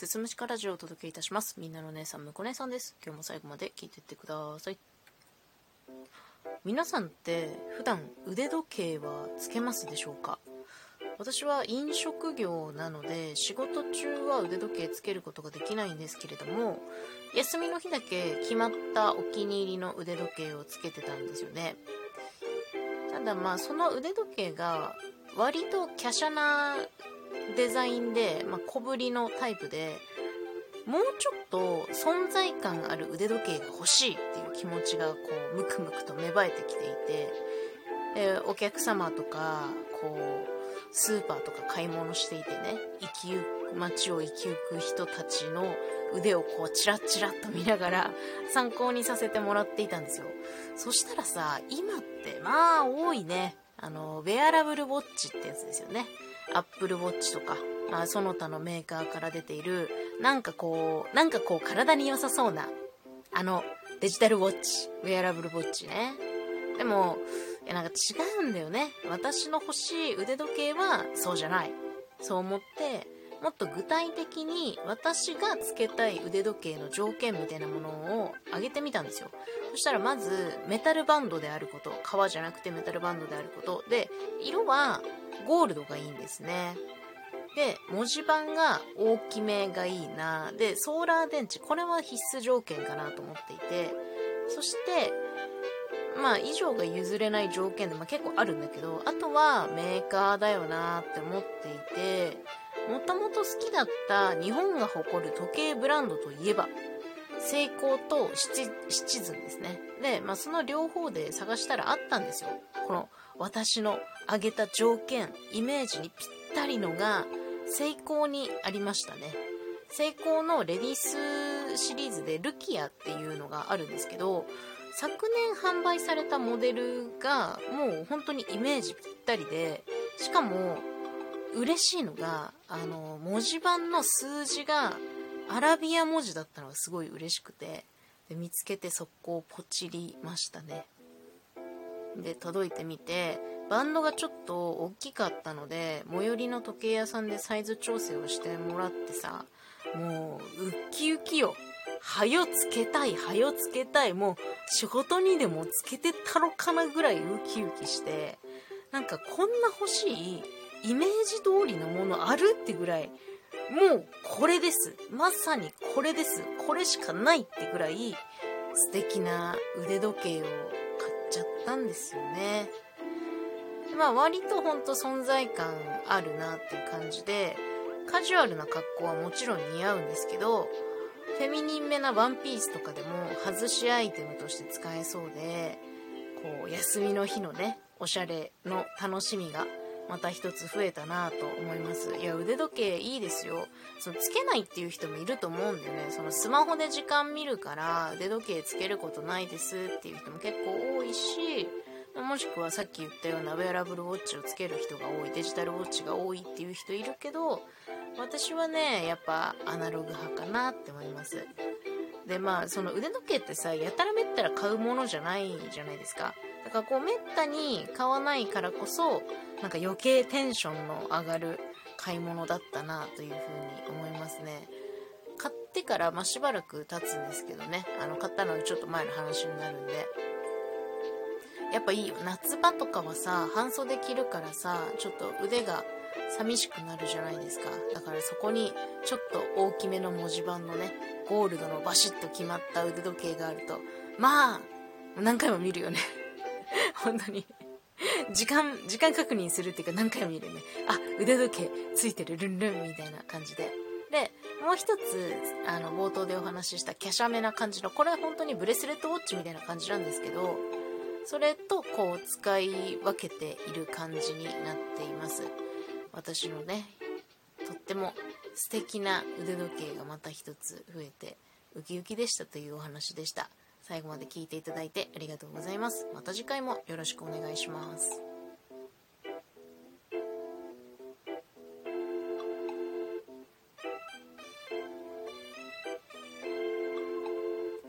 すすむしかラジオをお届けいたします。みんなの姉さんむこ姉さんです。今日も最後まで聞いていってください。皆さんって普段腕時計はつけますでしょうか？私は飲食業なので仕事中は腕時計つけることができないんですけれども休みの日だけ決まったお気に入りの腕時計をつけてたんですよね。ただまあその腕時計が割と華奢なデザインで、まあ、小ぶりのタイプでもうちょっと存在感ある腕時計が欲しいっていう気持ちがこうムクムクと芽生えてきていてお客様とかこうスーパーとか買い物していてね生きゆ街を生きゆく人たちの腕をこうチラッチラッと見ながら参考にさせてもらっていたんですよ。そしたらさ今ってまあ多いね。あのウェアラブルウォッチってやつですよね。アップルウォッチとか、まあ、その他のメーカーから出ているなんかこうなんかこう体に良さそうなあのデジタルウォッチウェアラブルウォッチね。でもいやなんか違うんだよね。私の欲しい腕時計はそうじゃない。そう思ってもっと具体的に私がつけたい腕時計の条件みたいなものを挙げてみたんですよ。そしたらまずメタルバンドであること革じゃなくてメタルバンドであること。で色はゴールドがいいんですね。で文字盤が大きめがいいな。でソーラー電池これは必須条件かなと思っていて。そしてまあ以上が譲れない条件で、まあ、結構あるんだけどあとはメーカーだよなって思っていて。もともと好きだった日本が誇る時計ブランドといえばセイコーとシチズンですね。で、まあ、その両方で探したらあったんですよ。この私の挙げた条件イメージにぴったりのがセイコーにありましたね。セイコーのレディースシリーズでルキアっていうのがあるんですけど昨年販売されたモデルがもう本当にイメージぴったりでしかも嬉しいのがあの文字盤の数字がアラビア文字だったのがすごい嬉しくてで見つけて速攻ポチりましたね。で届いてみてバンドがちょっと大きかったので最寄りの時計屋さんでサイズ調整をしてもらってさもうウッキウキよ。はよつけたいはよつけたい。もう仕事にでもつけてたろかなぐらいウキウキしてなんかこんな欲しいイメージ通りのものあるってぐらいもうこれです。まさにこれです。これしかないってぐらい素敵な腕時計を買っちゃったんですよね。まあ割とほんと存在感あるなっていう感じでカジュアルな格好はもちろん似合うんですけどフェミニンめなワンピースとかでも外しアイテムとして使えそうでこう休みの日のねおしゃれの楽しみがまた一つ増えたなと思います。いや腕時計いいですよ。そのつけないっていう人もいると思うんでね。そのスマホで時間見るから腕時計つけることないですっていう人も結構多いしもしくはさっき言ったようなウェアラブルウォッチをつける人が多いデジタルウォッチが多いっていう人いるけど私はねやっぱアナログ派かなって思います。でまあその腕時計ってさやたらめったら買うものじゃないじゃないですか。だからこうめったに買わないからこそなんか余計テンションの上がる買い物だったなというふうに思いますね。買ってからまあしばらく経つんですけどね。あの買ったのにちょっと前の話になるんで。やっぱいいよ。夏場とかはさ半袖着るからさちょっと腕が寂しくなるじゃないですか。だからそこにちょっと大きめの文字盤のねゴールドのバシッと決まった腕時計があるとまあ何回も見るよね。本当に。時間、時間確認するっていうか何回も見るね。あ、腕時計ついてる。ルンルンみたいな感じで。で、もう一つ、あの、冒頭でお話しした華奢めな感じの、これは本当にブレスレットウォッチみたいな感じなんですけど、それとこう使い分けている感じになっています。私のね、とっても素敵な腕時計がまた一つ増えて、ウキウキでしたというお話でした。最後まで聞いていただいてありがとうございます。また次回もよろしくお願いします。